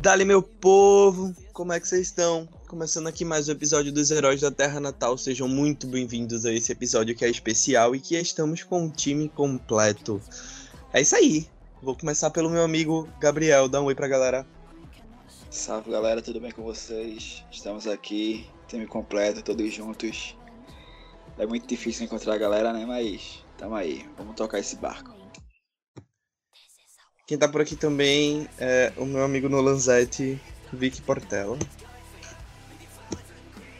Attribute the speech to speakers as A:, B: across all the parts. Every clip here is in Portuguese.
A: Dali, meu povo, como é que vocês estão? Começando aqui mais um episódio dos Heróis da Terra Natal. Sejam muito bem-vindos a esse episódio que é especial e que estamos com um time completo. É isso aí. Vou começar pelo meu amigo Gabriel. Dá um oi pra galera.
B: Salve galera, tudo bem com vocês? Estamos aqui, time completo, todos juntos. É muito difícil encontrar a galera, né? Mas tamo aí, vamos tocar esse barco.
A: Quem tá por aqui também é o meu amigo Nolanzete, Vicky Portela.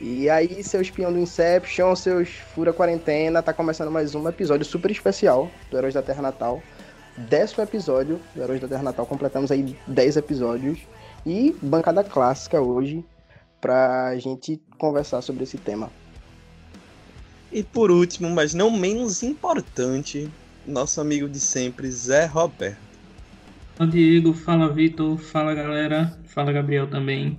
C: E aí, seu espião do Inception, seus fura quarentena, tá começando mais um episódio super especial do Heróis da Terra Natal. Décimo episódio do Heróis da Terra Natal, completamos aí 10 episódios. E bancada clássica hoje pra gente conversar sobre esse tema.
A: E por último, mas não menos importante, nosso amigo de sempre, Zé Roberto.
D: Fala Diego, fala Vitor, fala galera, fala Gabriel também.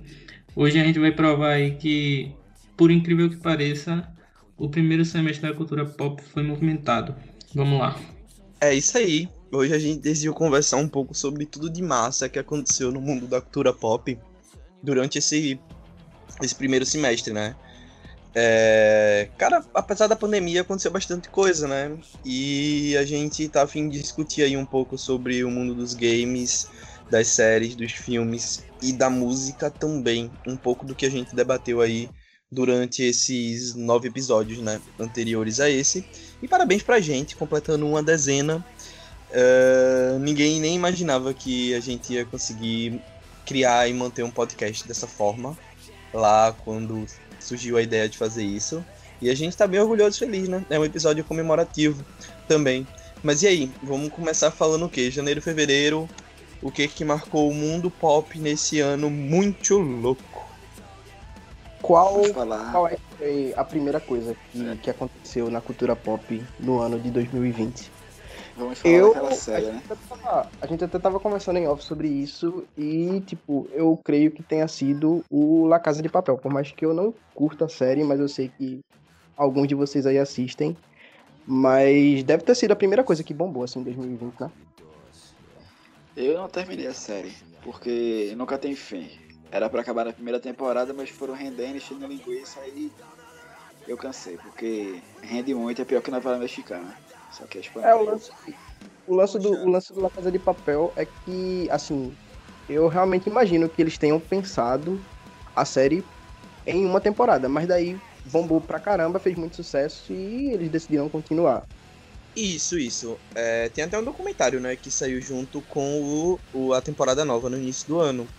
D: Hoje a gente vai provar aí que, por incrível que pareça, o primeiro semestre da cultura pop foi movimentado. Vamos lá.
A: É isso aí. Hoje a gente decidiu conversar um pouco sobre tudo de massa que aconteceu no mundo da cultura pop durante esse, esse primeiro semestre, né? É, cara, apesar da pandemia, aconteceu bastante coisa, né? E a gente tá a fim de discutir aí um pouco sobre o mundo dos games, das séries, dos filmes e da música também. Um pouco do que a gente debateu aí durante esses nove episódios, né? Anteriores a esse. E parabéns pra gente, completando uma dezena Uh, ninguém nem imaginava que a gente ia conseguir criar e manter um podcast dessa forma lá quando surgiu a ideia de fazer isso. E a gente tá bem orgulhoso e feliz, né? É um episódio comemorativo também. Mas e aí, vamos começar falando o que? Janeiro, fevereiro, o que que marcou o mundo pop nesse ano muito louco?
C: Qual, qual é a primeira coisa que, que aconteceu na cultura pop no ano de 2020?
B: Vamos falar eu, daquela série, a né?
C: Tava, a gente até tava conversando em off sobre isso e, tipo, eu creio que tenha sido o La Casa de Papel. Por mais que eu não curta a série, mas eu sei que alguns de vocês aí assistem. Mas deve ter sido a primeira coisa que bombou, assim, em 2020, né?
B: Eu não terminei a série, porque nunca tem fim. Era para acabar na primeira temporada, mas foram rendendo, enchendo linguiça e eu cansei, porque rende muito, é pior que novela mexicana. Só que é espanhol.
C: É, o lance, o lance do, o lance do La Casa de Papel é que, assim, eu realmente imagino que eles tenham pensado a série em uma temporada, mas daí bombou pra caramba, fez muito sucesso e eles decidiram continuar.
A: Isso, isso. É, tem até um documentário, né, que saiu junto com o, o, a temporada nova no início do ano.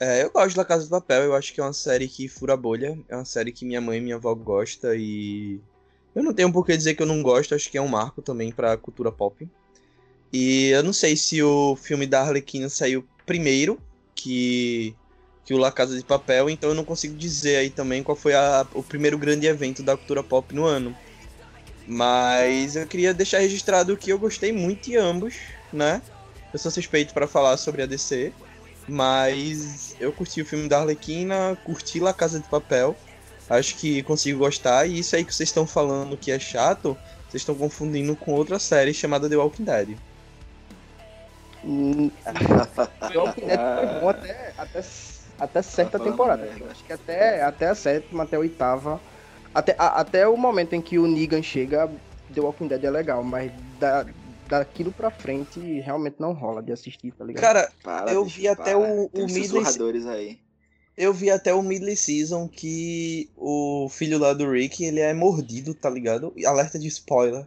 A: É, eu gosto da Casa do Papel, eu acho que é uma série que fura bolha, é uma série que minha mãe e minha avó gostam e eu não tenho por que dizer que eu não gosto, acho que é um marco também pra cultura pop. E eu não sei se o filme da Arlequina saiu primeiro que, que o La Casa de Papel, então eu não consigo dizer aí também qual foi a, o primeiro grande evento da cultura pop no ano. Mas eu queria deixar registrado que eu gostei muito de ambos, né? Eu sou suspeito para falar sobre a DC, mas eu curti o filme da Arlequina, curti La Casa de Papel acho que consigo gostar. E isso aí que vocês estão falando que é chato, vocês estão confundindo com outra série chamada The Walking Dead.
C: Hum, The Walking Dead foi bom até, até, até certa temporada. Acho que até, até a sétima, até a oitava. Até, a, até o momento em que o Negan chega, The Walking Dead é legal, mas da, daquilo pra frente realmente não rola de assistir, tá ligado?
A: Cara, para, eu vi até o, o
B: Midley. aí.
A: Eu vi até o Midley Season que o filho lá do Rick, ele é mordido, tá ligado? Alerta de spoiler,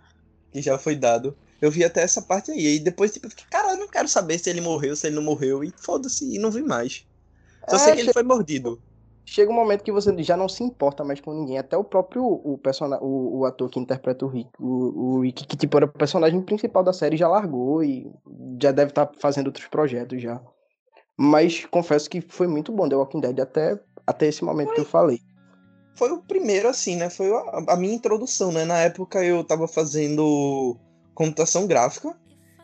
A: que já foi dado. Eu vi até essa parte aí. E depois, tipo, eu fiquei, cara, eu não quero saber se ele morreu, se ele não morreu. E foda-se, e não vi mais. Só é, sei que ele foi mordido.
C: Chega um momento que você já não se importa mais com ninguém. Até o próprio o personagem, o, o, ator que interpreta o Rick, o, o Rick, que tipo era o personagem principal da série, já largou e já deve estar tá fazendo outros projetos já. Mas confesso que foi muito bom The Walking Dead até, até esse momento foi, que eu falei.
A: Foi o primeiro, assim, né? Foi a, a, minha introdução, né? Na época eu tava fazendo computação gráfica.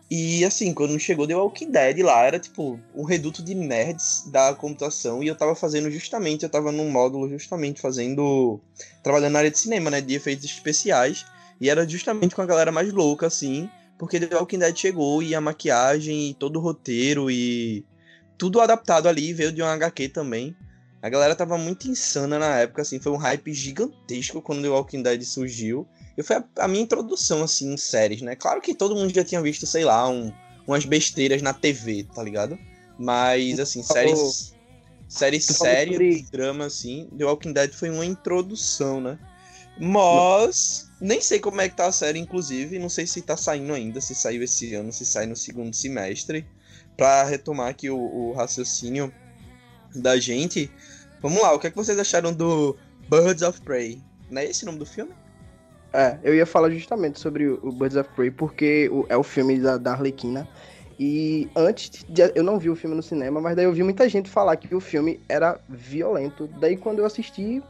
A: E assim, quando chegou The Walking Dead lá, era tipo um reduto de nerds da computação. E eu tava fazendo justamente, eu tava num módulo justamente fazendo. trabalhando na área de cinema, né? De efeitos especiais. E era justamente com a galera mais louca, assim. Porque The Walking Dead chegou e a maquiagem e todo o roteiro e tudo adaptado ali, veio de um HQ também. A galera tava muito insana na época, assim, foi um hype gigantesco quando The Walking Dead surgiu. E foi a, a minha introdução, assim, em séries, né? Claro que todo mundo já tinha visto, sei lá, um, umas besteiras na TV, tá ligado? Mas, assim, séries. Séries sérias, drama, assim. The Walking Dead foi uma introdução, né? Mas. Nem sei como é que tá a série, inclusive. Não sei se tá saindo ainda, se saiu esse ano, se sai no segundo semestre. Pra retomar aqui o, o raciocínio da gente. Vamos lá, o que, é que vocês acharam do Birds of Prey? Não é esse o nome do filme?
C: É, eu ia falar justamente sobre o Birds of Prey, porque é o filme da, da Arlequina. E antes, de, eu não vi o filme no cinema, mas daí eu vi muita gente falar que o filme era violento. Daí quando eu assisti,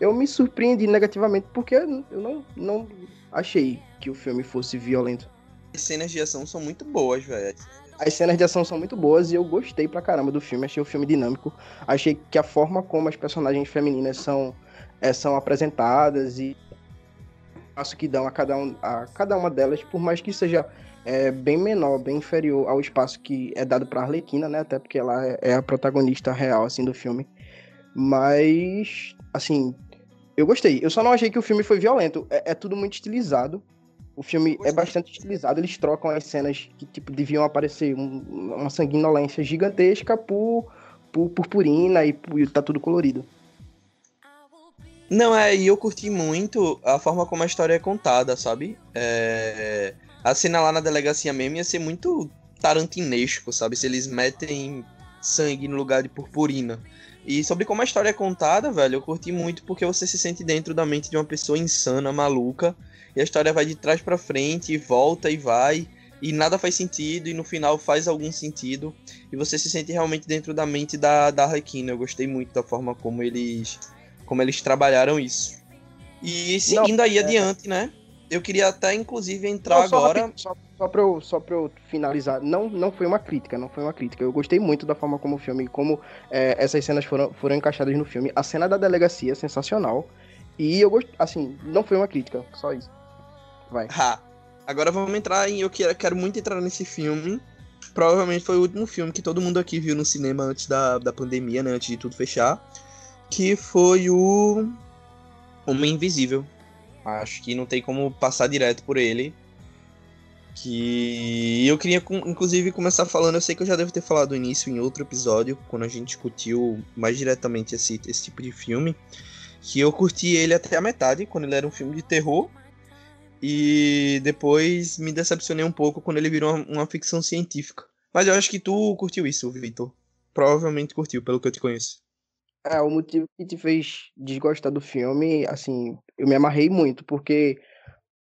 C: eu me surpreendi negativamente, porque eu não, não achei que o filme fosse violento.
A: As cenas de ação são muito boas, velho.
C: As cenas de ação são muito boas e eu gostei pra caramba do filme. Achei o filme dinâmico. Achei que a forma como as personagens femininas são, é, são apresentadas e o passo que dão a cada, um, a cada uma delas, por mais que seja é, bem menor, bem inferior ao espaço que é dado pra Arlequina, né? Até porque ela é, é a protagonista real, assim, do filme. Mas, assim, eu gostei. Eu só não achei que o filme foi violento. É, é tudo muito estilizado. O filme é bastante estilizado. Eles trocam as cenas que tipo deviam aparecer um, uma sanguinolência gigantesca por, por purpurina e, e tá tudo colorido.
A: Não, é, e eu curti muito a forma como a história é contada, sabe? É... A cena lá na delegacia mesmo ia ser muito tarantinesco, sabe? Se eles metem sangue no lugar de purpurina. E sobre como a história é contada, velho, eu curti muito porque você se sente dentro da mente de uma pessoa insana, maluca, e a história vai de trás para frente, e volta e vai, e nada faz sentido, e no final faz algum sentido, e você se sente realmente dentro da mente da, da Harlequina. Eu gostei muito da forma como eles, como eles trabalharam isso. E seguindo Não, aí é... adiante, né? Eu queria até, inclusive, entrar Não, agora.
C: Só, só pra, eu, só pra eu finalizar, não, não foi uma crítica, não foi uma crítica. Eu gostei muito da forma como o filme, como é, essas cenas foram, foram encaixadas no filme. A cena da delegacia é sensacional. E eu gosto, assim, não foi uma crítica, só isso. Vai.
A: Agora vamos entrar em. Eu quero, quero muito entrar nesse filme. Provavelmente foi o último filme que todo mundo aqui viu no cinema antes da, da pandemia, né? Antes de tudo fechar. Que foi o. Homem Invisível. Acho que não tem como passar direto por ele que eu queria inclusive começar falando, eu sei que eu já devo ter falado no início em outro episódio, quando a gente discutiu mais diretamente esse, esse tipo de filme, que eu curti ele até a metade, quando ele era um filme de terror, e depois me decepcionei um pouco quando ele virou uma, uma ficção científica. Mas eu acho que tu curtiu isso, Victor. Provavelmente curtiu, pelo que eu te conheço.
C: É, o motivo que te fez desgostar do filme, assim, eu me amarrei muito, porque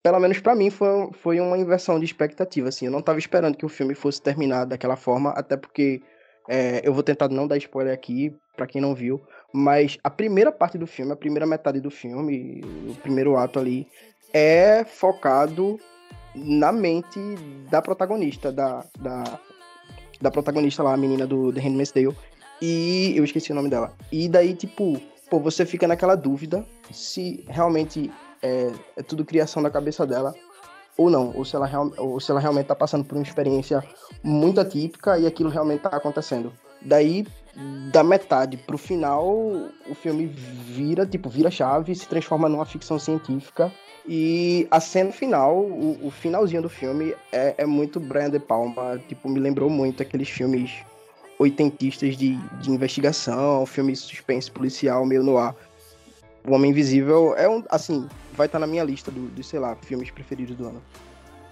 C: pelo menos para mim, foi, foi uma inversão de expectativa, assim. Eu não tava esperando que o filme fosse terminar daquela forma, até porque é, eu vou tentar não dar spoiler aqui, para quem não viu, mas a primeira parte do filme, a primeira metade do filme, o primeiro ato ali, é focado na mente da protagonista, da, da, da protagonista lá, a menina do The Handmaid's Tale, e eu esqueci o nome dela. E daí, tipo, pô, você fica naquela dúvida se realmente é, é tudo criação da cabeça dela ou não, ou se ela, real, ou se ela realmente está passando por uma experiência muito atípica e aquilo realmente está acontecendo. Daí, da metade pro final, o filme vira, tipo, vira chave, se transforma numa ficção científica. E a cena final, o, o finalzinho do filme é, é muito Brian De Palma, tipo, me lembrou muito aqueles filmes oitentistas de, de investigação, filmes suspense policial, meio no ar. O Homem Invisível é um, assim, vai estar tá na minha lista dos, do, sei lá, filmes preferidos do ano.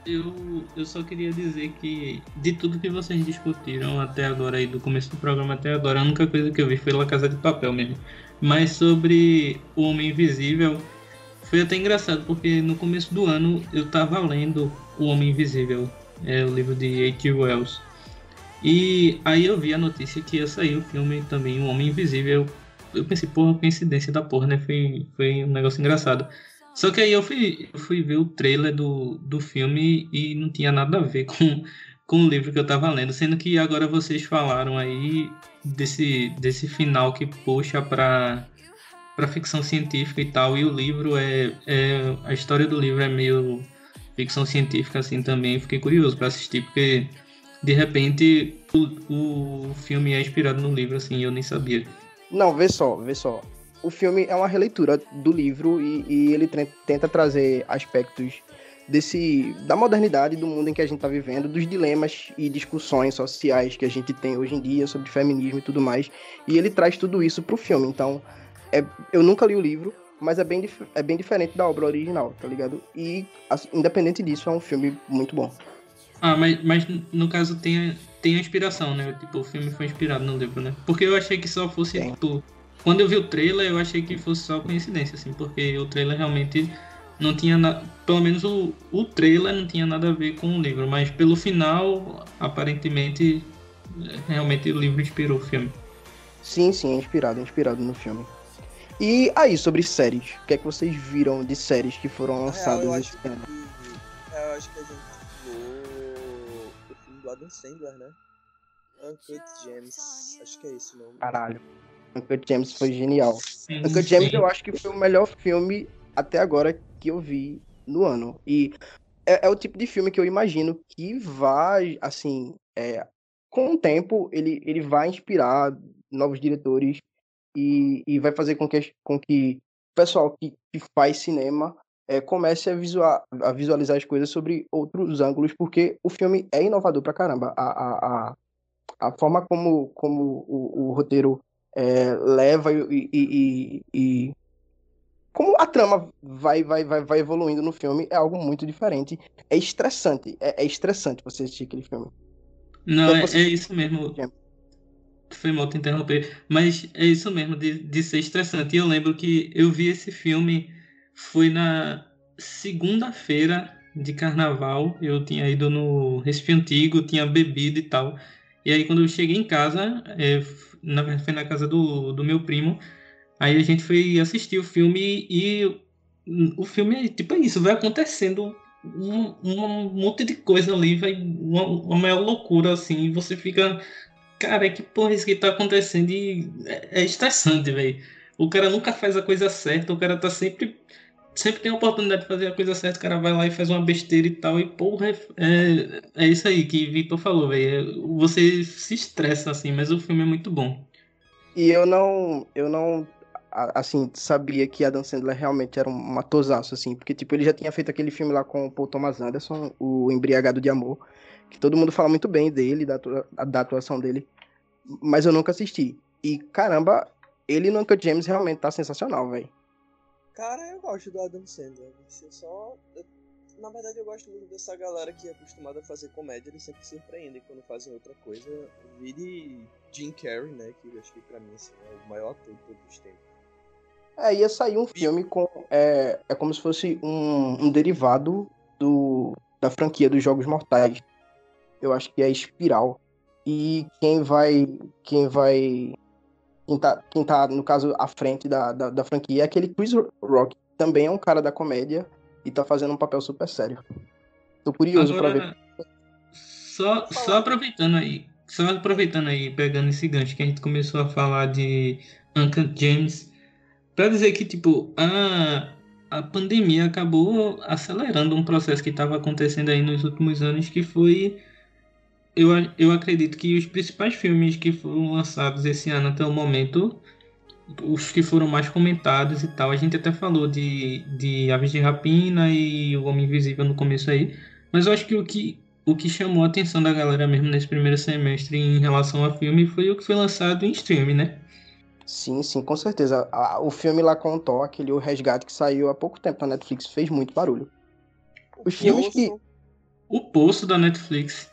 D: Eu, eu só queria dizer que de tudo que vocês discutiram até agora aí, do começo do programa até agora, a única coisa que eu vi foi La Casa de Papel mesmo. Mas sobre o Homem Invisível, foi até engraçado, porque no começo do ano eu tava lendo O Homem Invisível, é o livro de H.G. Wells. E aí eu vi a notícia que ia sair o filme também, O Homem Invisível, eu pensei, porra, coincidência da porra, né? Foi, foi um negócio engraçado. Só que aí eu fui, eu fui ver o trailer do, do filme e não tinha nada a ver com, com o livro que eu tava lendo, sendo que agora vocês falaram aí desse, desse final que puxa para para ficção científica e tal, e o livro é, é a história do livro é meio ficção científica assim também, fiquei curioso para assistir porque de repente o, o filme é inspirado no livro assim, eu nem sabia.
C: Não, vê só, vê só. O filme é uma releitura do livro e, e ele tenta trazer aspectos desse da modernidade do mundo em que a gente está vivendo, dos dilemas e discussões sociais que a gente tem hoje em dia sobre feminismo e tudo mais. E ele traz tudo isso pro filme. Então, é, eu nunca li o livro, mas é bem, é bem diferente da obra original, tá ligado? E, independente disso, é um filme muito bom.
D: Ah, mas, mas no caso tem, tem a inspiração, né? Tipo, o filme foi inspirado no livro, né? Porque eu achei que só fosse, Sim. tipo... Quando eu vi o trailer, eu achei que fosse só coincidência, assim, porque o trailer realmente não tinha nada. Pelo menos o, o trailer não tinha nada a ver com o livro, mas pelo final, aparentemente, realmente o livro inspirou o filme.
C: Sim, sim, é inspirado, é inspirado no filme. E aí, sobre séries, o que é que vocês viram de séries que foram lançadas
A: eu
C: esse ano?
A: Que, eu acho que a gente do Adam Sandler, né? Uncut Gems, acho que é esse o nome.
C: Caralho. Uncut Gems foi genial. Sim, Uncut Gems eu acho que foi o melhor filme até agora que eu vi no ano. E é, é, o tipo de filme que eu imagino que vai, assim, é, com o tempo, ele, ele vai inspirar novos diretores e, e vai fazer com que, com que o pessoal que, que faz cinema é, comece a, visual, a visualizar as coisas sobre outros ângulos, porque o filme é inovador pra caramba. A, a, a, a forma como, como o, o roteiro é, leva e, e, e, como a trama vai, vai, vai, vai evoluindo no filme é algo muito diferente. É estressante. É, é estressante você assistir aquele filme.
D: Não, é, você... é, isso mesmo. Foi mal te interromper. Mas é isso mesmo, de, de ser estressante. E eu lembro que eu vi esse filme, foi na segunda-feira de carnaval. Eu tinha ido no Recife Antigo, tinha bebido e tal. E aí quando eu cheguei em casa, é, na verdade foi na casa do, do meu primo, Aí a gente foi assistir o filme e o filme, tipo, é isso, vai acontecendo um, um monte de coisa ali, vai uma, uma maior loucura, assim, e você fica, cara, que porra é isso que tá acontecendo? E é, é estressante, velho. O cara nunca faz a coisa certa, o cara tá sempre sempre tem a oportunidade de fazer a coisa certa, o cara vai lá e faz uma besteira e tal, e porra, é, é, é isso aí que Vitor falou, velho. Você se estressa assim, mas o filme é muito bom.
C: E eu não, eu não assim, sabia que Adam Sandler realmente era um atosaço, assim, porque, tipo, ele já tinha feito aquele filme lá com o Paul Thomas Anderson, o Embriagado de Amor, que todo mundo fala muito bem dele, da, da atuação dele, mas eu nunca assisti. E, caramba, ele no Uncut James realmente tá sensacional, velho.
A: Cara, eu gosto do Adam Sandler, eu só... Eu, na verdade, eu gosto muito dessa galera que é acostumada a fazer comédia, eles sempre surpreendem quando fazem outra coisa. Vire Jim Carrey, né, que eu acho que pra mim assim, é o maior ator de todos os tempos.
C: É, ia sair um filme com. É, é como se fosse um, um derivado do, da franquia dos Jogos Mortais. Eu acho que é Espiral. E quem vai. Quem vai. Quem tá, quem tá no caso, à frente da, da, da franquia é aquele Chris Rock. Que também é um cara da comédia e tá fazendo um papel super sério. Tô curioso pra ver.
D: Só, só aproveitando aí. Só aproveitando aí, pegando esse gancho que a gente começou a falar de Uncle James para dizer que, tipo, a, a pandemia acabou acelerando um processo que estava acontecendo aí nos últimos anos, que foi. Eu, eu acredito que os principais filmes que foram lançados esse ano até o momento, os que foram mais comentados e tal, a gente até falou de, de Aves de Rapina e O Homem Invisível no começo aí, mas eu acho que o que, o que chamou a atenção da galera mesmo nesse primeiro semestre em relação ao filme foi o que foi lançado em streaming, né?
C: Sim, sim, com certeza. o filme lá com o Thor, aquele O Resgate que saiu há pouco tempo na Netflix, fez muito barulho.
D: Os filmes que. O Poço da Netflix.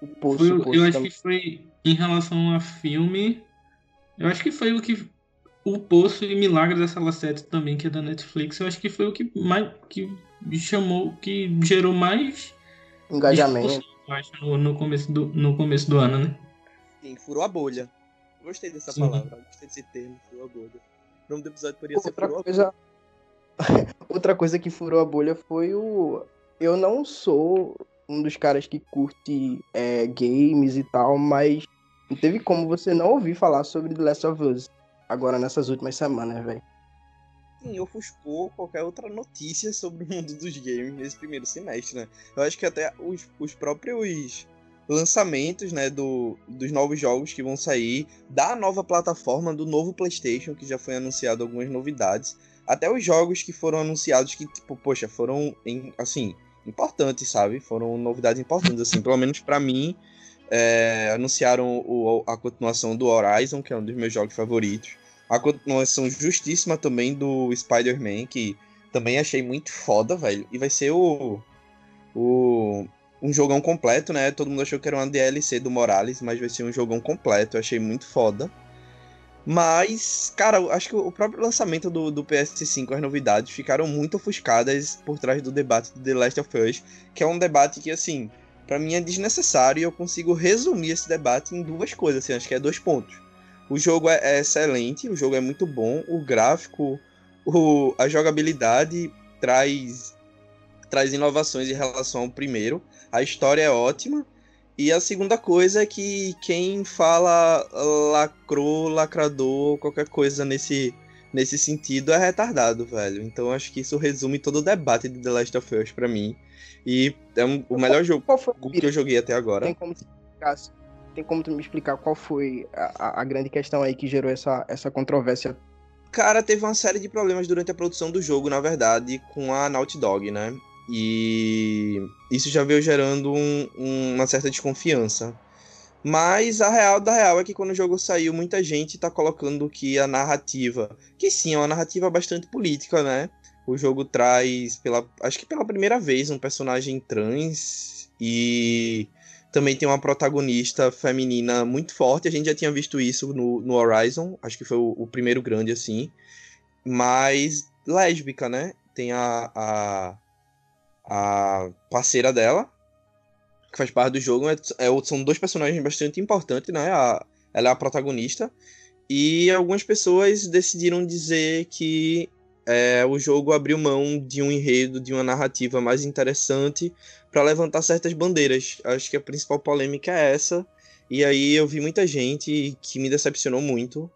D: O Poço, foi, o Poço eu acho que foi em relação a filme. Eu acho que foi o que. O Poço e Milagre da Sala 7 também, que é da Netflix, eu acho que foi o que mais. que chamou. que gerou mais.
C: Engajamento.
D: Acho, no, no, começo do, no começo do ano, né?
A: Sim, furou a bolha. Gostei dessa Sim. palavra, gostei desse termo, furou a bolha. O nome do episódio poderia Outra ser furou coisa...
C: Outra coisa que furou a bolha foi o. Eu não sou um dos caras que curte é, games e tal, mas não teve como você não ouvir falar sobre The Last of Us agora nessas últimas semanas, velho.
A: Sim, ofuscou qualquer outra notícia sobre o mundo dos games nesse primeiro semestre, né? Eu acho que até os, os próprios lançamentos, né, do, dos novos jogos que vão sair, da nova plataforma, do novo PlayStation, que já foi anunciado algumas novidades, até os jogos que foram anunciados que, tipo, poxa, foram, em, assim, importantes, sabe? Foram novidades importantes, assim, pelo menos para mim, é, anunciaram o, a continuação do Horizon, que é um dos meus jogos favoritos, a continuação justíssima também do Spider-Man, que também achei muito foda, velho, e vai ser o, o um jogão completo, né? Todo mundo achou que era uma DLC do Morales, mas vai ser um jogão completo. Eu achei muito foda. Mas, cara, acho que o próprio lançamento do, do PS5, as novidades, ficaram muito ofuscadas por trás do debate do The Last of Us, que é um debate que, assim, para mim é desnecessário e eu consigo resumir esse debate em duas coisas, assim, acho que é dois pontos. O jogo é, é excelente, o jogo é muito bom, o gráfico, o, a jogabilidade traz, traz inovações em relação ao primeiro, a história é ótima. E a segunda coisa é que quem fala lacrou, lacrador, qualquer coisa nesse, nesse sentido é retardado, velho. Então acho que isso resume todo o debate de The Last of Us pra mim. E é um, o melhor jogo que eu joguei até agora.
C: Tem como, tem como tu me explicar qual foi a, a grande questão aí que gerou essa, essa controvérsia
A: Cara, teve uma série de problemas durante a produção do jogo, na verdade, com a Naughty Dog, né? E isso já veio gerando um, um, uma certa desconfiança. Mas a real da real é que quando o jogo saiu, muita gente tá colocando que a narrativa, que sim, é uma narrativa bastante política, né? O jogo traz, pela, acho que pela primeira vez, um personagem trans e também tem uma protagonista feminina muito forte. A gente já tinha visto isso no, no Horizon, acho que foi o, o primeiro grande assim. Mas lésbica, né? Tem a, a a parceira dela, que faz parte do jogo. É, é, são dois personagens bastante importantes, né? A, ela é a protagonista. E algumas pessoas decidiram dizer que é, o jogo abriu mão de um enredo, de uma narrativa mais interessante para levantar certas bandeiras. Acho que a principal polêmica é essa. E aí eu vi muita gente que me decepcionou muito,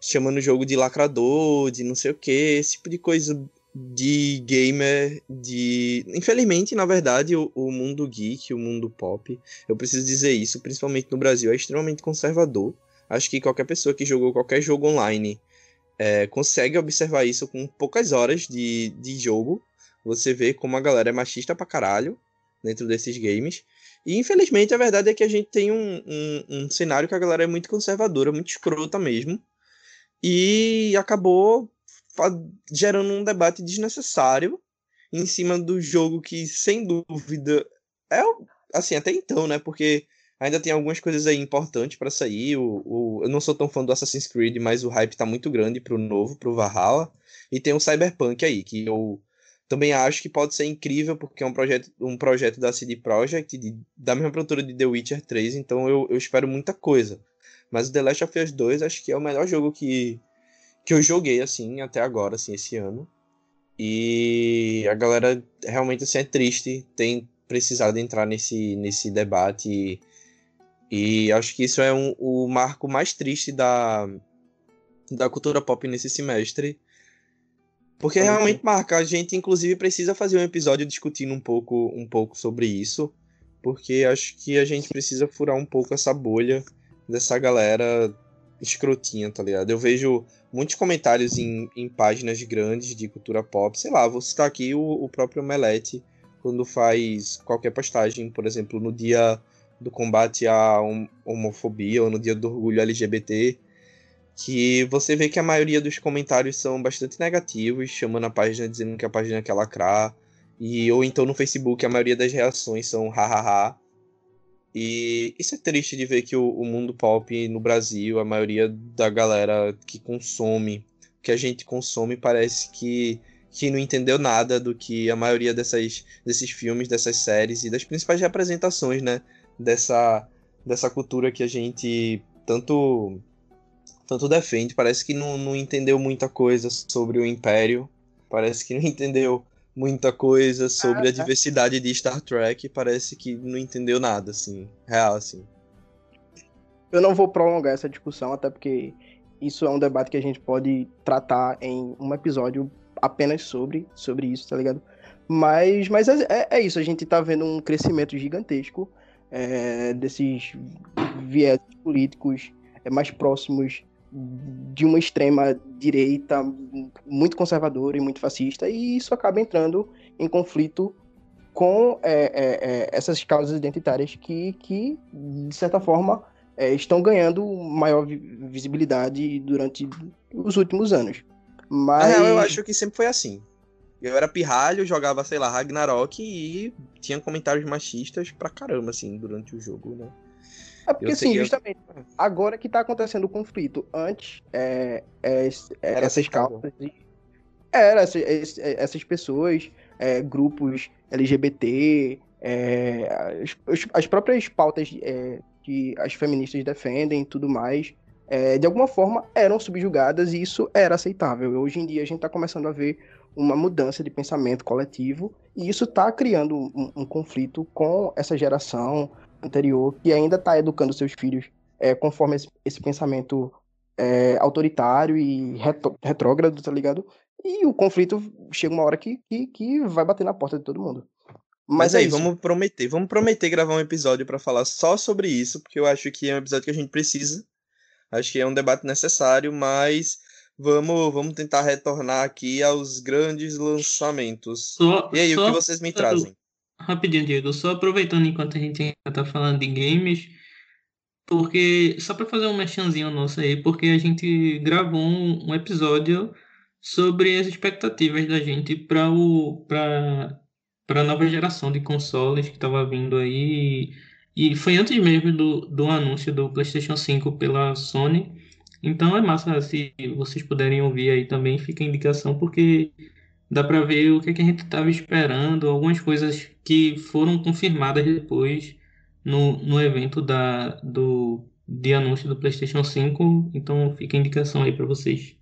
A: chamando o jogo de lacrador, de não sei o que, esse tipo de coisa de gamer, de. Infelizmente, na verdade, o, o, mundo geek, o mundo pop, eu preciso dizer isso, principalmente no Brasil, é extremamente conservador. Acho que qualquer pessoa que jogou qualquer jogo online é, consegue observar isso com poucas horas de, de jogo. Você vê como a galera é machista pra caralho dentro desses games. E infelizmente a verdade é que a gente tem um, um, um cenário que a galera é muito conservadora, muito escrota mesmo. E acabou gerando um debate desnecessário em cima do jogo que, sem dúvida, é assim, até então, né? Porque ainda tem algumas coisas aí importantes para sair. O, o, eu não sou tão fã do Assassin's Creed, mas o hype tá muito grande pro novo, pro Valhalla. E tem o Cyberpunk aí, que eu também acho que pode ser incrível, porque é um projeto, um projeto da CD Projekt, de, da mesma produtora de The Witcher 3, então eu, eu espero muita coisa. Mas o The Last of Us 2 acho que é o melhor jogo que, que eu joguei, assim, até agora, assim, esse ano. E a galera realmente, assim, é triste, tem precisado entrar nesse, nesse debate. E, e acho que isso é um, o marco mais triste da, da cultura pop nesse semestre. Porque realmente marca, a gente inclusive precisa fazer um episódio discutindo um pouco, um pouco sobre isso, porque acho que a gente precisa furar um pouco essa bolha dessa galera escrotinha, tá ligado? Eu vejo muitos comentários em, em páginas grandes de cultura pop, sei lá, vou citar aqui o, o próprio Melete, quando faz qualquer postagem, por exemplo, no dia do combate à homofobia ou no dia do orgulho LGBT, que você vê que a maioria dos comentários são bastante negativos, chamando a página, dizendo que a página quer lacrar, e ou então no Facebook a maioria das reações são hahaha, e isso é triste de ver que o, o, mundo pop no Brasil, a maioria da galera que consome, que a gente consome, parece que, que não entendeu nada do que a maioria dessas, desses filmes, dessas séries e das principais representações, né? Dessa, dessa cultura que a gente tanto, tanto defende. Parece que não, não entendeu muita coisa sobre o Império. Parece que não entendeu muita coisa sobre a diversidade de Star Trek, parece que não entendeu nada, assim, real, assim.
C: Eu não vou prolongar essa discussão, até porque isso é um debate que a gente pode tratar em um episódio apenas sobre, sobre isso, tá ligado? Mas, mas é, é, é isso, a gente tá vendo um crescimento gigantesco é, desses viés políticos é, mais próximos de uma extrema direita muito conservadora e muito fascista, e isso acaba entrando em conflito com é, é, é essas causas identitárias que, que de certa forma, é, estão ganhando maior visibilidade durante os últimos anos. Mas...
A: real, eu acho que sempre foi assim. Eu era pirralho, jogava, sei lá, Ragnarok e tinha comentários machistas pra caramba, assim, durante o jogo, né?
C: É porque, assim, justamente, eu... agora que tá acontecendo o conflito. Antes, é, é, é essas causas. Era, essas, essas pessoas, é, grupos LGBT, é, as, as, próprias pautas é, que as feministas defendem e tudo mais, é, de alguma forma eram subjugadas e isso era aceitável. Hoje em dia a gente está começando a ver uma mudança de pensamento coletivo e isso está criando um, um, conflito com essa geração anterior que ainda está educando seus filhos é, conforme esse, esse pensamento é, autoritário e retro, retrógrado, tá ligado? E o conflito chega uma hora que, que, que vai bater na porta de todo mundo.
A: Mas, Mas é aí, vamos prometer, vamos prometer gravar um episódio para falar só sobre isso, porque eu acho que é um episódio que a gente precisa. Acho que é um debate necessário, mas vamos, vamos tentar retornar aqui aos grandes lançamentos. Só, e aí, só, o que vocês me trazem?
D: Rapidinho, Diego, só aproveitando enquanto a gente ainda tá falando de games, porque só para fazer um mexanzinho nosso aí, porque a gente gravou um, um episódio sobre as expectativas da gente para o para para a nova geração de consoles que estava vindo aí. E foi antes mesmo do, do anúncio do PlayStation 5 pela Sony. Então é massa se vocês puderem ouvir aí também, fica a indicação, porque dá para ver o que, é que a gente estava esperando, algumas coisas que foram confirmadas depois no, no evento da, do, de anúncio do PlayStation 5. Então fica a indicação aí para vocês.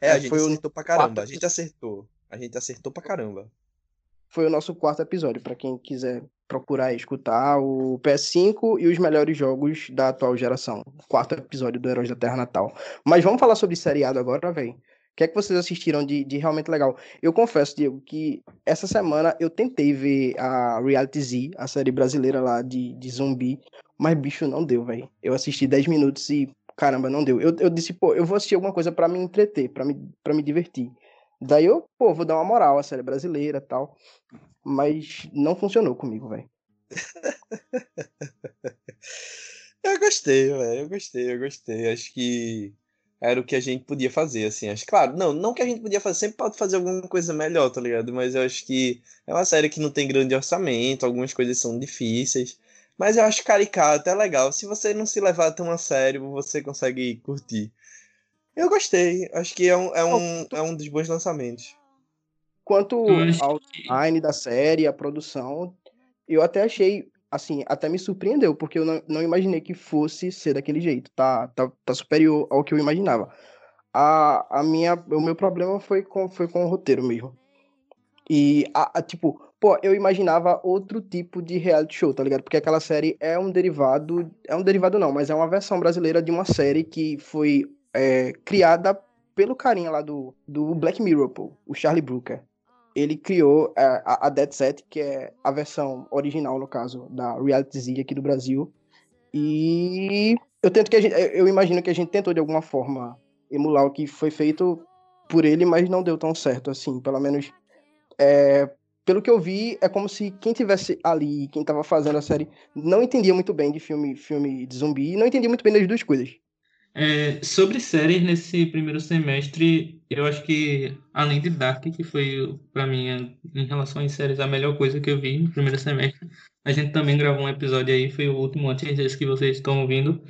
A: É, a gente acertou pra caramba. A gente acertou. A gente acertou pra caramba
C: foi o nosso quarto episódio, para quem quiser procurar e escutar o PS5 e os melhores jogos da atual geração. Quarto episódio do Heróis da Terra Natal. Mas vamos falar sobre seriado agora, velho. O que é que vocês assistiram de, de realmente legal? Eu confesso, Diego, que essa semana eu tentei ver a Reality Z, a série brasileira lá de, de zumbi, mas bicho, não deu, velho. Eu assisti 10 minutos e caramba, não deu. Eu, eu disse, pô, eu vou assistir alguma coisa para me entreter, para me, pra me divertir. Daí eu, pô, vou dar uma moral à série brasileira tal. Mas não funcionou comigo, velho.
A: eu gostei, velho. Eu gostei, eu gostei. Acho que era o que a gente podia fazer, assim. Acho claro, não, não que a gente podia fazer, sempre pode fazer alguma coisa melhor, tá ligado? Mas eu acho que é uma série que não tem grande orçamento, algumas coisas são difíceis. Mas eu acho caricato, é legal. Se você não se levar tão a sério, você consegue curtir. Eu gostei. Acho que é um, é um, é um dos bons lançamentos.
C: Quanto ao design da série, a produção, eu até achei, assim, até me surpreendeu, porque eu não, não imaginei que fosse ser daquele jeito. Tá, tá, tá superior ao que eu imaginava. A, a minha, o meu problema foi com, foi com o roteiro mesmo. E, a, a, tipo, pô, eu imaginava outro tipo de reality show, tá ligado? Porque aquela série é um derivado, é um derivado não, mas é uma versão brasileira de uma série que foi é, criada pelo carinha lá do, do Black Mirror, pô, o Charlie Brooker. Ele criou a, a Dead Set, que é a versão original, no caso, da Reality Z aqui do Brasil. E eu tento que gente, eu imagino que a gente tentou de alguma forma emular o que foi feito por ele, mas não deu tão certo assim. Pelo menos, é, pelo que eu vi, é como se quem tivesse ali, quem tava fazendo a série, não entendia muito bem de filme, filme de zumbi, não entendia muito bem das duas coisas.
D: É, sobre séries nesse primeiro semestre, eu acho que além de Dark, que foi para mim em relação às séries a melhor coisa que eu vi no primeiro semestre, a gente também gravou um episódio aí, foi o último antes desse que vocês estão ouvindo,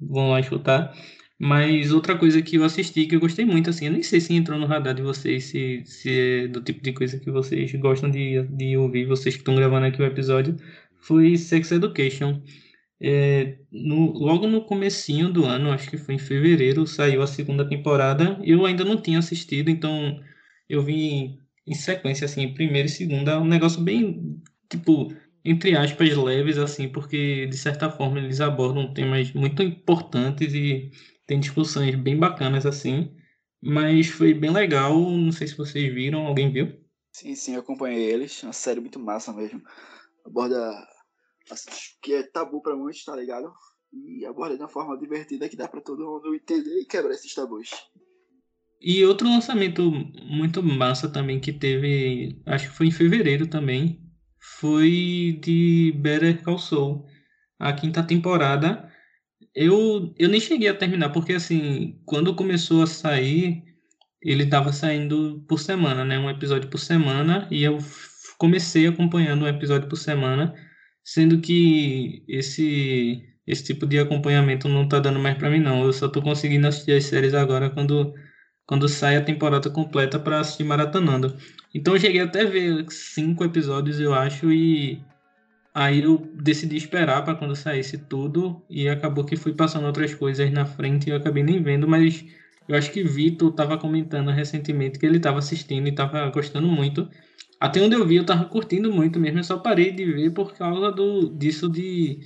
D: vão lá escutar. Mas outra coisa que eu assisti que eu gostei muito, assim, eu nem sei se entrou no radar de vocês, se, se é do tipo de coisa que vocês gostam de, de ouvir, vocês que estão gravando aqui o episódio, foi Sex Education. É, no, logo no comecinho do ano, acho que foi em fevereiro, saiu a segunda temporada. Eu ainda não tinha assistido, então eu vim em sequência, assim, primeira e segunda, é um negócio bem, tipo, entre aspas, leves, assim, porque de certa forma eles abordam temas muito importantes e tem discussões bem bacanas, assim. Mas foi bem legal, não sei se vocês viram, alguém viu?
B: Sim, sim, eu acompanhei eles, uma série muito massa mesmo. Aborda que é tabu pra muitos, tá ligado? E aborda de uma forma divertida que dá pra todo mundo entender e quebrar esses tabus.
D: E outro lançamento muito massa também que teve, acho que foi em fevereiro também, foi de Better Call Saul, a quinta temporada. Eu, eu nem cheguei a terminar, porque assim, quando começou a sair, ele tava saindo por semana, né? Um episódio por semana, e eu comecei acompanhando um episódio por semana, sendo que esse, esse tipo de acompanhamento não tá dando mais para mim, não. Eu só tô conseguindo assistir as séries agora quando quando sai a temporada completa para assistir maratonando. Então eu cheguei até ver cinco episódios, eu acho, e aí eu decidi esperar para quando saísse tudo e acabou que fui passando outras coisas na frente e eu acabei nem vendo, mas eu acho que Vitor estava comentando recentemente que ele estava assistindo e estava gostando muito. Até onde eu vi, eu estava curtindo muito mesmo, eu só parei de ver por causa do, disso de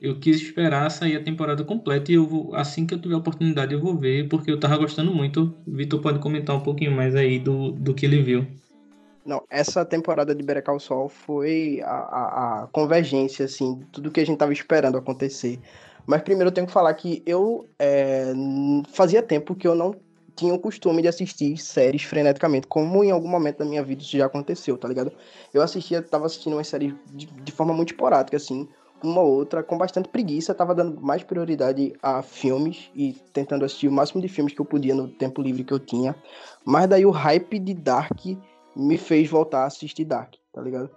D: eu quis esperar sair a temporada completa e eu vou, assim que eu tiver a oportunidade eu vou ver, porque eu tava gostando muito. Vitor pode comentar um pouquinho mais aí do, do que ele viu.
C: Não, essa temporada de Better Call Saul foi a, a, a convergência, assim, tudo que a gente tava esperando acontecer. Mas primeiro eu tenho que falar que eu é, fazia tempo que eu não tinha o costume de assistir séries freneticamente, como em algum momento da minha vida isso já aconteceu, tá ligado? Eu assistia, tava assistindo uma série de, de forma muito esporádica, assim, uma outra com bastante preguiça, tava dando mais prioridade a filmes e tentando assistir o máximo de filmes que eu podia no tempo livre que eu tinha. Mas daí o hype de Dark me fez voltar a assistir Dark, tá ligado?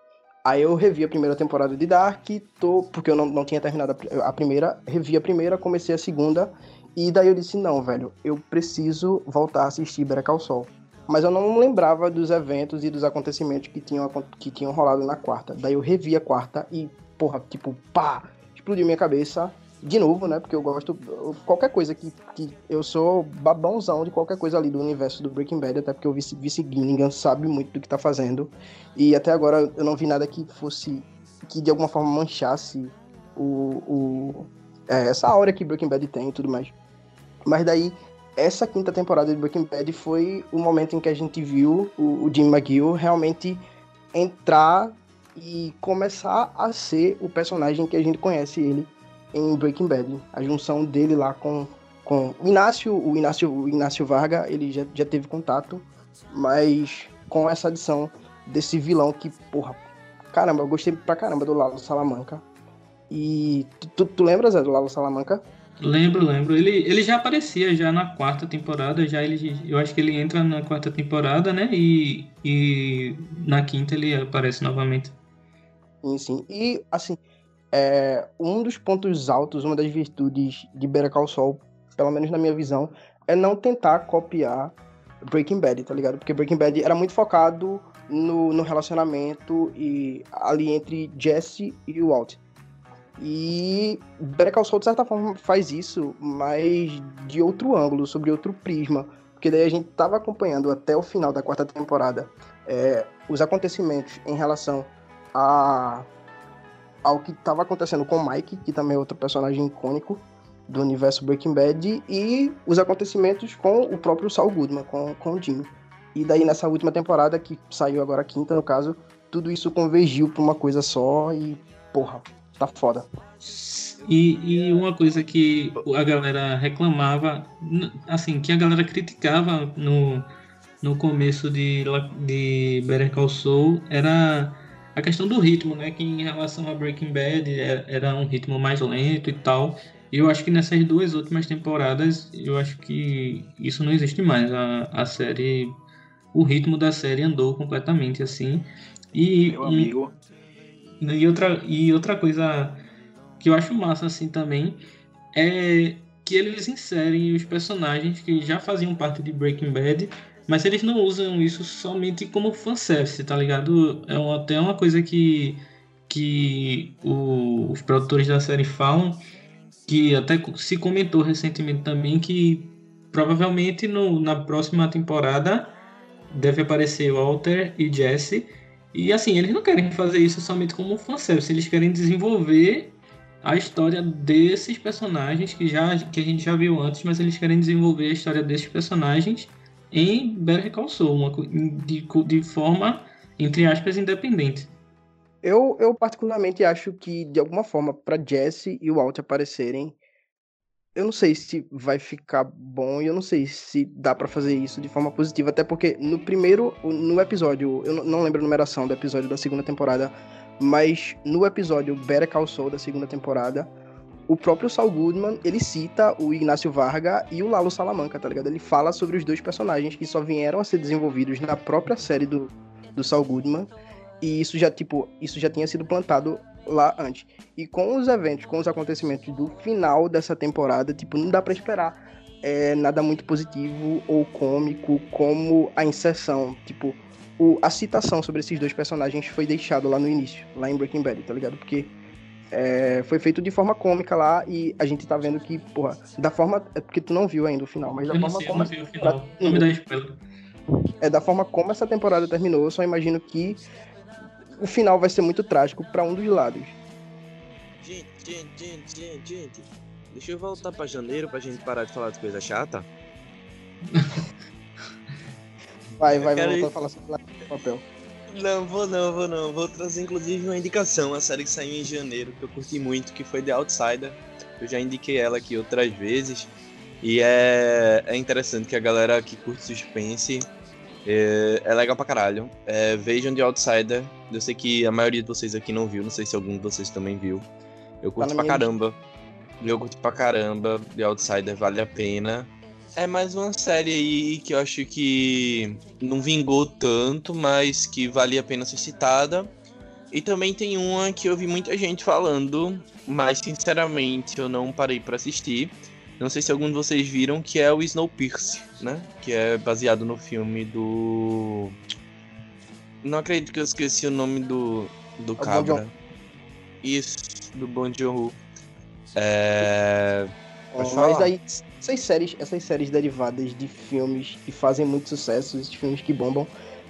C: Aí eu revi a primeira temporada de Dark, tô, porque eu não, não tinha terminado a, a primeira, revi a primeira, comecei a segunda, e daí eu disse, não, velho, eu preciso voltar a assistir Better Call Saul. Mas eu não lembrava dos eventos e dos acontecimentos que tinham, que tinham rolado na quarta. Daí eu revi a quarta e porra, tipo, pá, explodiu minha cabeça. De novo, né? Porque eu gosto. Qualquer coisa que, que. Eu sou babãozão de qualquer coisa ali do universo do Breaking Bad, até porque o Vice, Vice Gilligan sabe muito do que tá fazendo. E até agora eu não vi nada que fosse. que de alguma forma manchasse o. o é, essa aura que Breaking Bad tem e tudo mais. Mas daí, essa quinta temporada de Breaking Bad foi o momento em que a gente viu o, o Jim McGill realmente entrar e começar a ser o personagem que a gente conhece ele em Breaking Bad. A junção dele lá com, com o Inácio, o Inácio, o Inácio Varga, ele já, já teve contato, mas com essa adição desse vilão que, porra, caramba, eu gostei pra caramba do Lalo Salamanca. E tu, tu, tu lembra, Zé, do Lalo Salamanca?
D: Lembro, lembro. Ele, ele já aparecia já na quarta temporada, já ele, eu acho que ele entra na quarta temporada, né? E, e na quinta ele aparece novamente.
C: Sim, sim. E, assim, é, um dos pontos altos, uma das virtudes de Better Call Saul, pelo menos na minha visão, é não tentar copiar Breaking Bad, tá ligado? Porque Breaking Bad era muito focado no, no relacionamento e ali entre Jesse e Walt. E Better Call de certa forma, faz isso, mas de outro ângulo, sobre outro prisma. Porque daí a gente tava acompanhando até o final da quarta temporada é, os acontecimentos em relação a, ao que estava acontecendo com Mike, que também é outro personagem icônico do universo Breaking Bad, e os acontecimentos com o próprio Saul Goodman, com, com o Jimmy. E daí nessa última temporada, que saiu agora quinta, no caso, tudo isso convergiu para uma coisa só e, porra, tá foda.
D: E, e, uma coisa que a galera reclamava, assim, que a galera criticava no, no começo de, de Better Call Saul era a questão do ritmo, né? Que em relação a Breaking Bad é, era um ritmo mais lento e tal. E eu acho que nessas duas últimas temporadas, eu acho que isso não existe mais. A, a série, o ritmo da série andou completamente assim. E,
B: Meu amigo.
D: E, e, outra, e outra coisa que eu acho massa assim também é que eles inserem os personagens que já faziam parte de Breaking Bad mas eles não usam isso somente como fanservice, tá ligado? É até uma coisa que, que o, os produtores da série falam, que até se comentou recentemente também, que provavelmente no, na próxima temporada deve aparecer Walter e Jesse. E assim, eles não querem fazer isso somente como fanservice, eles querem desenvolver a história desses personagens que, já, que a gente já viu antes, mas eles querem desenvolver a história desses personagens em Better Call Saul, uma, de, de forma, entre aspas, independente.
C: Eu, eu particularmente acho que, de alguma forma, para Jesse e o Walt aparecerem, eu não sei se vai ficar bom e eu não sei se dá para fazer isso de forma positiva, até porque no primeiro, no episódio, eu não lembro a numeração do episódio da segunda temporada, mas no episódio Better Call Saul da segunda temporada, o próprio Saul Goodman, ele cita o Ignacio Varga e o Lalo Salamanca, tá ligado? Ele fala sobre os dois personagens que só vieram a ser desenvolvidos na própria série do, do Saul Goodman, e isso já, tipo, isso já tinha sido plantado lá antes. E com os eventos, com os acontecimentos do final dessa temporada, tipo, não dá para esperar é, nada muito positivo ou cômico como a inserção, tipo, o, a citação sobre esses dois personagens foi deixado lá no início, lá em Breaking Bad, tá ligado? Porque é, foi feito de forma cômica lá e a gente tá vendo que, porra, da forma. É porque tu não viu ainda o final, mas da
D: eu
C: forma
D: sei,
C: como.
D: Eu não vi o final. Não me dá spoiler.
C: É da forma como essa temporada terminou, eu só imagino que o final vai ser muito trágico para um dos lados.
A: Gente, gente, gente, gente. Deixa eu voltar pra janeiro pra gente parar de falar de coisa chata.
C: Vai, vai,
A: quero
C: vai voltar a falar sobre o papel.
A: Não, vou não, vou não. Vou trazer inclusive uma indicação, a série que saiu em janeiro, que eu curti muito, que foi The Outsider. Eu já indiquei ela aqui outras vezes. E é, é interessante que a galera que curte suspense é, é legal pra caralho. É, vejam The Outsider. Eu sei que a maioria de vocês aqui não viu, não sei se algum de vocês também viu. Eu curto pra caramba. Eu curto pra caramba. The Outsider vale a pena. É mais uma série aí que eu acho que não vingou tanto, mas que vale a pena ser citada. E também tem uma que eu vi muita gente falando, mas sinceramente eu não parei pra assistir. Não sei se algum de vocês viram, que é o Snowpiercer, né? Que é baseado no filme do. Não acredito que eu esqueci o nome do, do
C: Bong
A: cabra. Isso, do Bon Joon-ho. É... Pode
C: Mas
A: falar.
C: daí, essas séries, essas séries derivadas de filmes que fazem muito sucesso, esses filmes que bombam,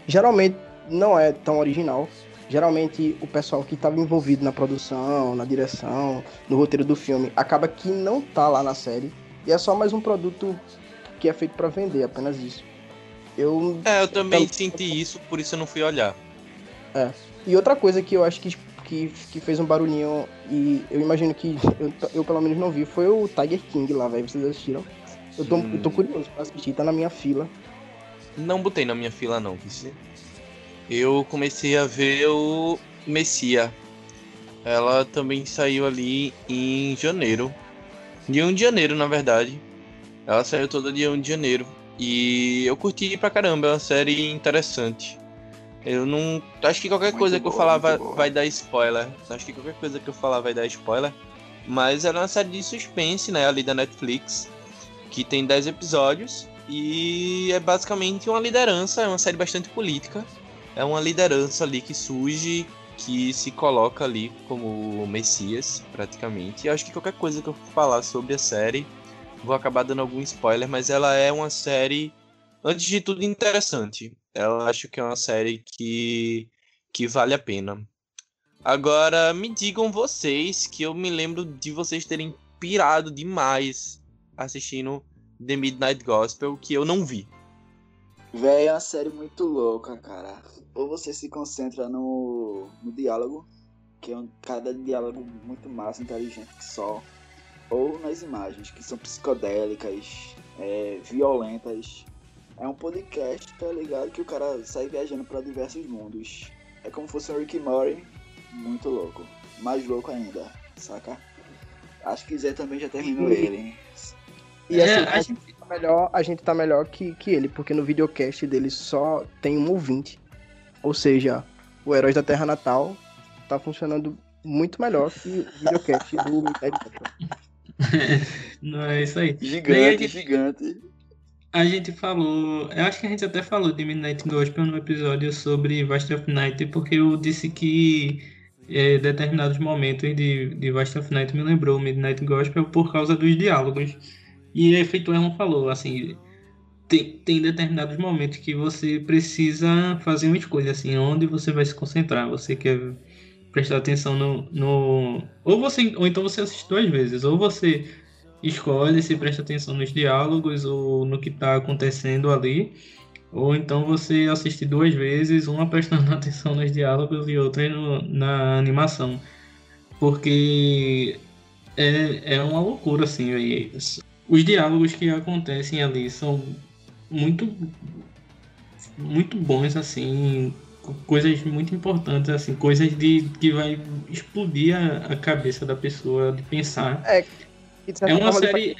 C: geralmente não é tão original. Geralmente o pessoal que estava envolvido na produção, na direção, no roteiro do filme, acaba que não tá lá na série. E é só mais um produto que é feito para vender, apenas isso. Eu
A: É, eu também
C: Então-
A: senti isso, por isso eu não fui olhar.
C: E outra coisa que eu acho que, que, que fez um barulhinho, e eu imagino que eu, eu pelo menos não vi, foi o Tiger King lá, velho. Vocês assistiram? Eu tô,
A: Hum.
C: eu tô curioso pra assistir, tá na minha fila.
A: Não botei na minha fila não, vice. Eu comecei a ver o Messia. Ela também saiu ali em janeiro. Dia 1 de janeiro, na verdade. Ela saiu toda dia 1 de janeiro. E eu curti pra caramba, é uma série interessante. Eu não. Acho que qualquer
B: Muito
A: coisa que eu
B: boa,
A: falar vai,
B: boa.
A: vai dar spoiler. Acho que qualquer coisa que eu falar vai dar spoiler. Mas ela é uma série de suspense, né? Ali da Netflix. Que tem 10 episódios. E é basicamente uma liderança, é uma série bastante política. É uma liderança ali que surge, que se coloca ali como o Messias, praticamente. E eu acho que qualquer coisa que eu falar sobre a série, vou acabar dando algum spoiler, mas ela é uma série, antes de tudo, interessante. Eu acho que é uma série que, que vale a pena. Agora, me digam vocês, que eu me lembro de vocês terem pirado demais assistindo The Midnight Gospel, que eu não vi.
B: Véi, é uma série muito louca, cara. Ou você se concentra no, no diálogo, que é um, cada diálogo muito massa, inteligente que só. Ou nas imagens, que são psicodélicas, é, violentas. É um podcast, tá ligado? Que o cara sai viajando pra diversos mundos. É como se fosse um Rick Morty, muito louco. Mais louco ainda, saca? Acho que Zé também já terminou ele.
C: E
D: É,
C: assim,
D: a
C: a, gente tá melhor, a gente tá melhor que, que ele, porque no videocast dele só tem um ouvinte. Ou seja, o Heróis da Terra Natal tá funcionando muito melhor que o videocast do Gospel.
D: Não é isso aí.
B: Gigante,
D: gente-
B: gigante.
D: A gente falou, eu acho que a gente até falou de Midnight Gospel no episódio sobre Vast of Night, porque eu disse que eh, determinados momentos de, de Vast of Night me lembrou Midnight Gospel por causa dos diálogos. E é o Erlon falou, assim, tem, tem determinados momentos que você precisa fazer uma escolha, assim, onde você vai se concentrar. Você quer prestar atenção no. no ou, você, ou então você assiste duas vezes. Ou você escolhe se presta atenção nos diálogos ou no que está acontecendo ali. Ou então você assiste duas vezes, uma prestando atenção nos diálogos e outra no, na animação. Porque é, é uma loucura, assim, véio. Os diálogos que acontecem ali são muito muito bons, assim, coisas muito importantes, assim, coisas de que vai explodir a, a cabeça da pessoa de pensar.
C: É,
D: é uma série.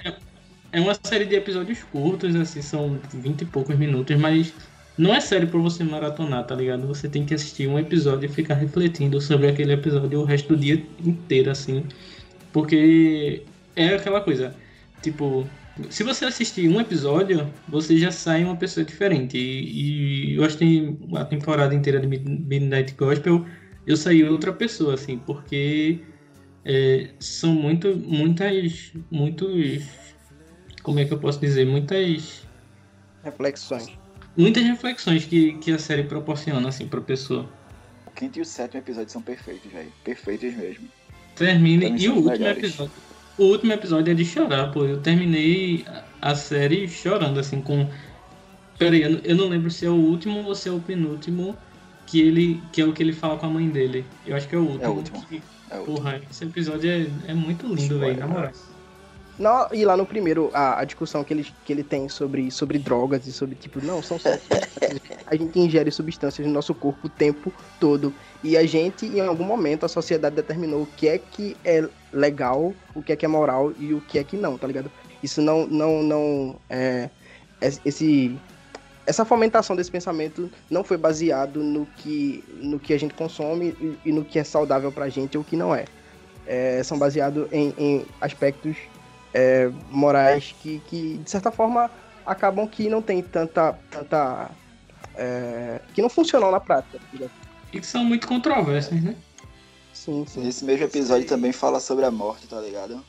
D: É uma série de episódios curtos, assim, são 20 e poucos minutos, mas não é série pra você maratonar, tá ligado? Você tem que assistir um episódio e ficar refletindo sobre aquele episódio o resto do dia inteiro, assim. Porque é aquela coisa, tipo, se você assistir um episódio, você já sai uma pessoa diferente. E, e eu acho que a temporada inteira de Midnight Gospel eu saí outra pessoa, assim, porque é, são muito, muitas, muitos, como é que eu posso dizer, muitas
C: reflexões,
D: muitas reflexões que, que a série proporciona assim para pessoa.
B: O quinto e o sétimo episódio são perfeitos, velho, perfeitos mesmo.
D: Termine e o último melhores. episódio, o último episódio é de chorar, pô. Eu terminei a série chorando assim com Peraí, eu não lembro se é o último ou se é o penúltimo que ele que é o que ele fala com a mãe dele. Eu acho que é o último.
B: É o último.
D: Que, é Porra, esse episódio é, é muito lindo, velho, na moral.
C: Não, e lá no primeiro, a, a, discussão que ele, que ele tem sobre, sobre drogas e sobre, tipo, não, são só. a gente ingere substâncias no nosso corpo o tempo todo. E a gente, em algum momento, a sociedade determinou o que é que é legal, o que é que é moral e o que é que não, tá ligado? Isso não. não, não é, esse, essa fomentação desse pensamento não foi baseado no que, no que a gente consome e, e no que é saudável pra gente ou que não é. é são baseados em, em aspectos é, morais que, que, de certa forma, acabam que não tem tanta. tanta é, que não funcionam na prática. Tá
D: e que são muito controversas, né?
C: Sim, sim.
B: Nesse mesmo episódio também fala sobre a morte, tá ligado?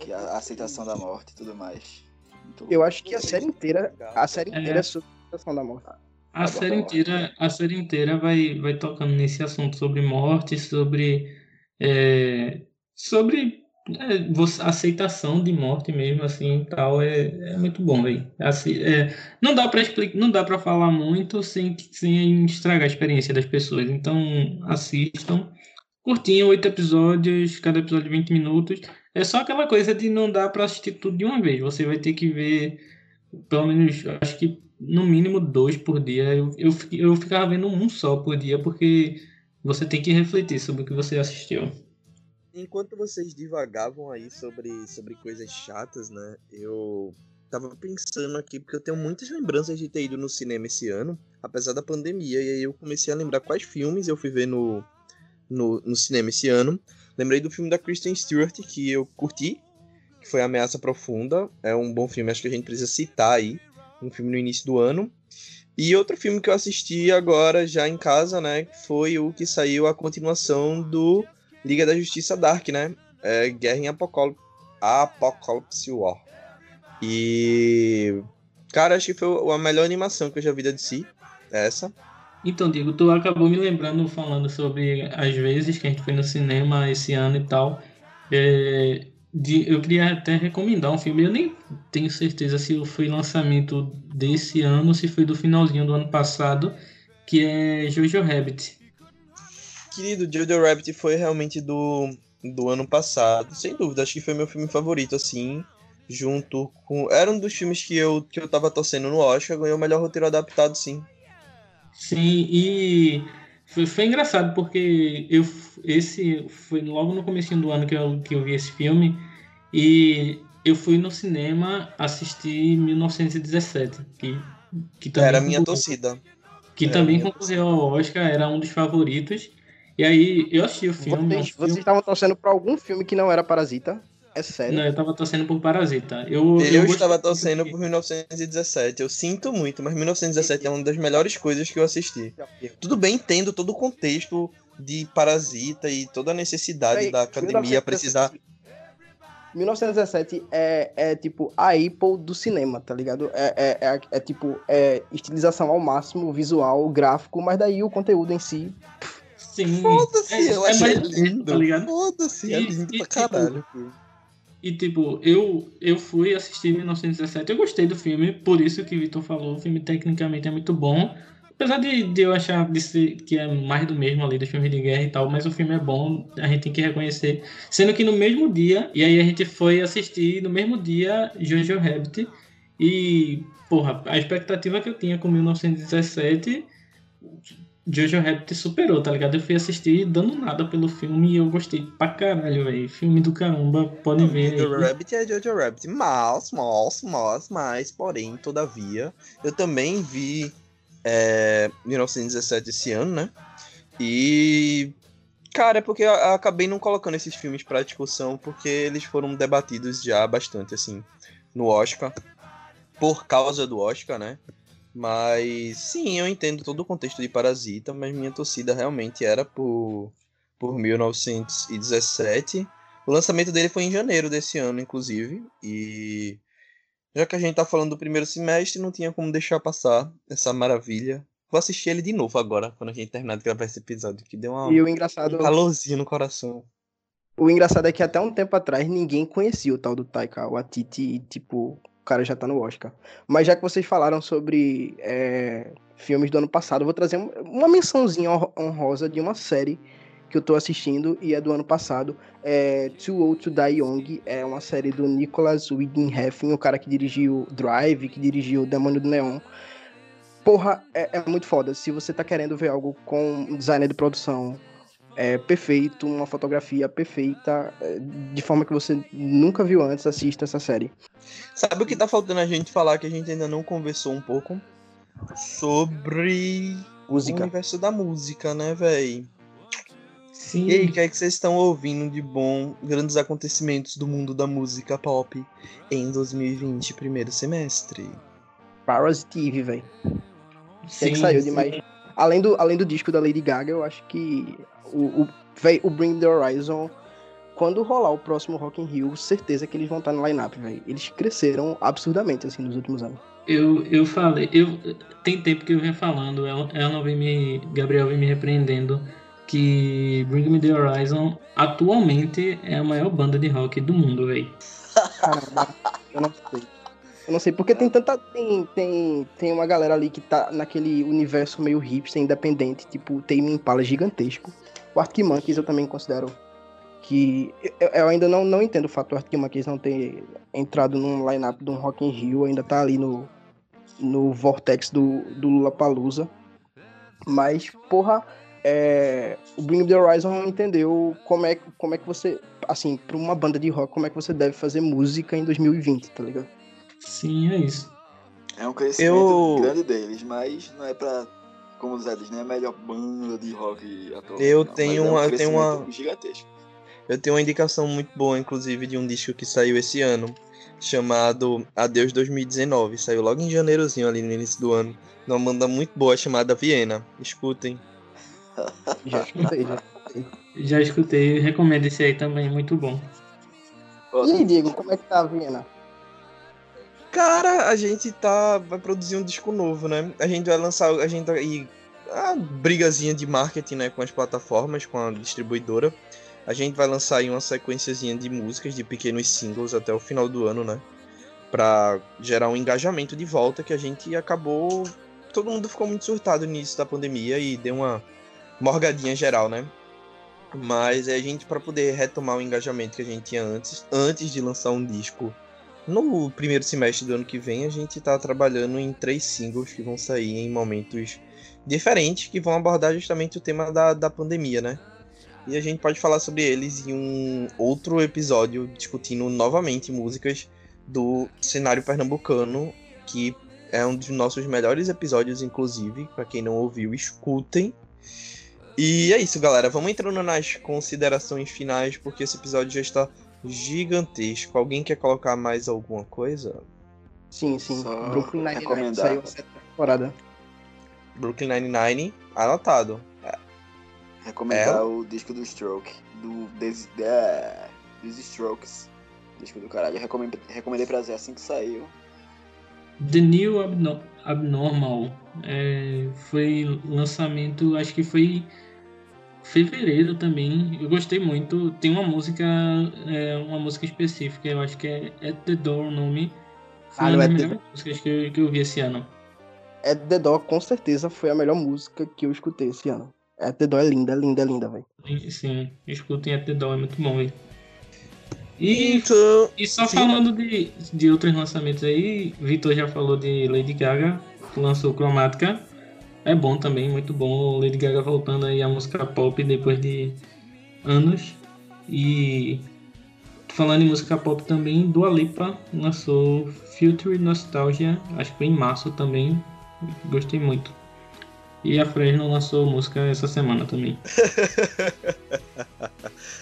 B: Que a, a aceitação da morte e tudo mais.
C: Eu acho que a série inteira, a série inteira é, é sobre a aceitação da morte.
D: A série inteira, a série inteira vai, vai tocando nesse assunto sobre morte, sobre é, sobre é, aceitação de morte mesmo assim, tal é, é muito bom, velho. Assim, é, não dá para explicar, não dá para falar muito sem sem estragar a experiência das pessoas. Então assistam. Curtinho, oito episódios, cada episódio 20 minutos. É só aquela coisa de não dar para assistir tudo de uma vez. Você vai ter que ver, pelo menos, acho que no mínimo dois por dia. Eu, eu, eu ficava vendo um só por dia, porque você tem que refletir sobre o que você assistiu.
A: Enquanto vocês divagavam aí sobre, sobre coisas chatas, né? Eu tava pensando aqui, porque eu tenho muitas lembranças de ter ido no cinema esse ano, apesar da pandemia, e aí eu comecei a lembrar quais filmes eu fui ver no, no, no cinema esse ano. Lembrei do filme da Kristen Stewart, que eu curti, que foi Ameaça Profunda. É um bom filme, acho que a gente precisa citar aí. Um filme no início do ano. E outro filme que eu assisti agora, já em casa, né? Foi o que saiu a continuação do Liga da Justiça Dark, né? É Guerra em Apocalipse, Apocalypse War. E. Cara, acho que foi a melhor animação que eu já vi de si. Essa.
D: Então, Diego, tu acabou me lembrando, falando sobre as vezes que a gente foi no cinema esse ano e tal. É, de, eu queria até recomendar um filme. Eu nem tenho certeza se foi lançamento desse ano, se foi do finalzinho do ano passado, que é Jojo Rabbit.
A: Querido, Jojo Rabbit foi realmente do, do ano passado, sem dúvida. Acho que foi meu filme favorito, assim. Junto com. Era um dos filmes que eu, que eu tava torcendo no Oscar, ganhou o melhor roteiro adaptado, sim.
D: Sim, e foi, foi engraçado porque eu esse foi logo no começo do ano que eu, que eu vi esse filme e eu fui no cinema assistir 1917, que, que também
A: era a minha torcida.
D: Que era também concorreu ao Oscar, era um dos favoritos. E aí eu assisti o filme.
C: Vocês, vocês estavam torcendo para algum filme que não era Parasita? É sério?
D: Não, eu tava torcendo por Parasita. Eu,
A: eu, eu estava torcendo por 1917. Eu sinto muito, mas 1917 é uma das melhores coisas que eu assisti. Tudo bem, entendo todo o contexto de Parasita e toda a necessidade da academia precisar.
C: 1917 é, é tipo a Apple do cinema, tá ligado? É, é, é, é tipo é estilização ao máximo, visual, gráfico, mas daí o conteúdo em si.
D: Sim.
A: Foda-se,
D: é,
A: eu
D: é
A: achei
D: mais-
A: lindo.
D: tá ligado?
A: Foda-se, é
D: E-
A: lindo
D: e,
A: pra
D: tipo,
A: caralho.
D: E tipo, eu, eu fui assistir 1917, eu gostei do filme, por isso que o Vitor falou, o filme tecnicamente é muito bom. Apesar de, de eu achar de ser, que é mais do mesmo ali dos filmes de guerra e tal, mas o filme é bom, a gente tem que reconhecer. Sendo que no mesmo dia, e aí a gente foi assistir no mesmo dia Jojo Rabbit, e, porra, a expectativa que eu tinha com 1917, Jojo Rabbit superou, tá ligado? Eu fui assistir dando nada pelo filme e eu gostei pra caralho, velho. Filme do caramba, podem ver
A: Jojo. Rabbit é Jojo Rabbit, mas, mas, mas, mas, porém, todavia, eu também vi é, 1917 esse ano, né? E. Cara, é porque eu acabei não colocando esses filmes pra discussão, porque eles foram debatidos já bastante, assim, no Oscar. Por causa do Oscar, né? Mas sim, eu entendo todo o contexto de Parasita, mas minha torcida realmente era por, por 1917. O lançamento dele foi em janeiro desse ano, inclusive. E já que a gente tá falando do primeiro semestre, não tinha como deixar passar essa maravilha. Vou assistir ele de novo agora, quando a gente terminar de gravar esse episódio, que deu uma,
C: E o engraçado,
A: um calorzinho no coração.
C: o engraçado é que até um tempo atrás ninguém conhecia o tal do Taika Waititi e, tipo, o cara já tá no Oscar. Mas já que vocês falaram sobre é, filmes do ano passado, eu vou trazer um- uma mençãozinha hon- honrosa de uma série que eu tô assistindo e é do ano passado. É Too Old to Die Young, é uma série do Nicholas Winding o cara que dirigiu Drive, que dirigiu Demônio do Neon. Porra, é, é muito foda. Se você tá querendo ver algo com designer de produção é, perfeito, uma fotografia perfeita, é, de forma que você nunca viu antes, assista essa série.
A: Sabe o que tá faltando a gente falar que a gente ainda não conversou um pouco? Sobre o
C: Música.
A: universo da música, né, véi?
D: Sim.
A: E aí, o que é que vocês estão ouvindo de bom? Grandes acontecimentos do mundo da música pop em 2020, primeiro semestre.
C: Parasite velho. que,
D: sim,
C: que saiu
D: sim.
C: demais. Além do, além do disco da Lady Gaga, eu acho que o, o, véi, o Bring the Horizon, quando rolar o próximo Rock in Rio, certeza que eles vão estar no line-up, velho. Eles cresceram absurdamente, assim, nos últimos anos.
D: Eu, eu falei, eu tem tempo que eu venho falando, ela, ela vem me, Gabriel vem me repreendendo que Bring Me The Horizon atualmente é a maior banda de rock do mundo, velho.
C: Caramba, eu não sei. Eu não sei, porque tem tanta. Tem, tem, tem uma galera ali que tá naquele universo meio hipster, independente, tipo, Tame Impala gigantesco. O Arctic Monkeys eu também considero que. Eu, eu ainda não, não entendo o fato do Arctic Monkeys não ter entrado num line-up de um Rock in Rio, ainda tá ali no, no vortex do, do Lula Palusa. Mas, porra, é, o Bring the Horizon entendeu como é, como é que você. Assim, pra uma banda de rock, como é que você deve fazer música em 2020, tá ligado?
D: Sim, é isso.
B: É um crescimento
A: Eu-
B: grande deles, mas não é pra. Como o Zé diz, não é a melhor banda de rock atual.
A: Eu
B: não,
A: tenho
B: mas é um
A: uma- eu tenho uma-
B: gigantesco.
A: Eu tenho uma indicação muito boa, inclusive, de um disco que saiu esse ano, chamado Adeus 2019. Saiu logo em janeirozinho, ali no início do ano. Uma banda muito boa chamada Viena. Escutem.
C: Já escutei, já.
D: Já escutei, recomendo esse aí também, muito bom.
C: E aí, Diego, como é que tá a Viena?
A: Cara, a gente tá. Vai produzir um disco novo, né? A gente vai lançar. A gente aí. A brigazinha de marketing, né? Com as plataformas, com a distribuidora. A gente vai lançar aí uma sequenciazinha de músicas, de pequenos singles até o final do ano, né? Pra gerar um engajamento de volta que a gente acabou. Todo mundo ficou muito surtado no início da pandemia e deu uma morgadinha geral, né? Mas é a gente, para poder retomar o engajamento que a gente tinha antes, antes de lançar um disco no primeiro semestre do ano que vem, a gente tá trabalhando em três singles que vão sair em momentos diferentes, que vão abordar justamente o tema da, da pandemia, né? E a gente pode falar sobre eles em um outro episódio, discutindo novamente músicas do cenário pernambucano, que é um dos nossos melhores episódios, inclusive. Para quem não ouviu, escutem. E é isso, galera. Vamos entrando nas considerações finais, porque esse episódio já está gigantesco. Alguém quer colocar mais alguma coisa?
C: Sim, sim.
B: Só
C: Brooklyn Nine-Nine saiu a sétima temporada.
A: Brooklyn Nine-Nine, anotado.
B: Recomendar
A: É?
B: o disco do Stroke. Do Des, é, dos Strokes. Disco do caralho. Eu recomendei, recomendei pra Zé assim que saiu.
D: The New Abno- Abnormal é, foi lançamento, acho que foi fevereiro também. Eu gostei muito. Tem uma música, é, uma música específica, eu acho que é At the Door o nome. Foi
C: Ah,
D: uma
C: não,
D: das
C: At the
D: melhores músicas que eu, que eu vi esse ano.
C: É The Door, com certeza, foi a melhor música que eu escutei esse ano. É The Door é linda, é linda, é linda, velho.
D: Sim, escutem At the Door, é muito bom, velho. E
A: Então,
D: E só
A: Sim.
D: falando de, de outros lançamentos aí, Vitor já falou de Lady Gaga, que lançou Chromatica. É bom também, muito bom. Lady Gaga voltando aí à música pop depois de anos. E falando em música pop também, Dua Lipa lançou Future Nostalgia, acho que foi em março também. Gostei muito. E a Fresno lançou música essa semana também.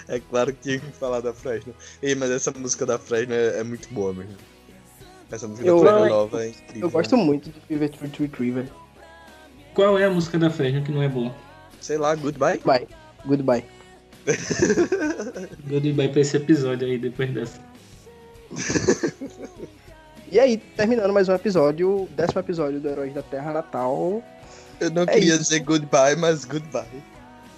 A: é claro que tinha que falar da Fresno. Ei, mas essa música da Fresno é, é muito boa mesmo. Essa música
C: Eu-
A: da Fresno nova é incrível.
C: Eu gosto muito de Fever Tree Tree Tree, velho.
D: Qual é a música da Fresno que não é boa?
A: Sei lá, Goodbye.
C: Bye. Goodbye.
D: Goodbye pra esse episódio aí depois dessa.
C: E aí, terminando mais um episódio, décimo episódio do Heróis da Terra Natal.
A: Eu não
C: É
A: queria
C: isso.
A: dizer goodbye, mas goodbye.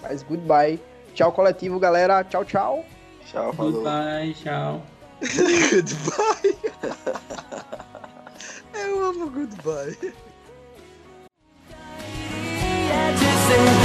C: Mas goodbye. Tchau, coletivo, galera. Tchau, tchau.
B: Tchau, falou.
D: Goodbye, tchau.
A: goodbye. Eu amo goodbye. to say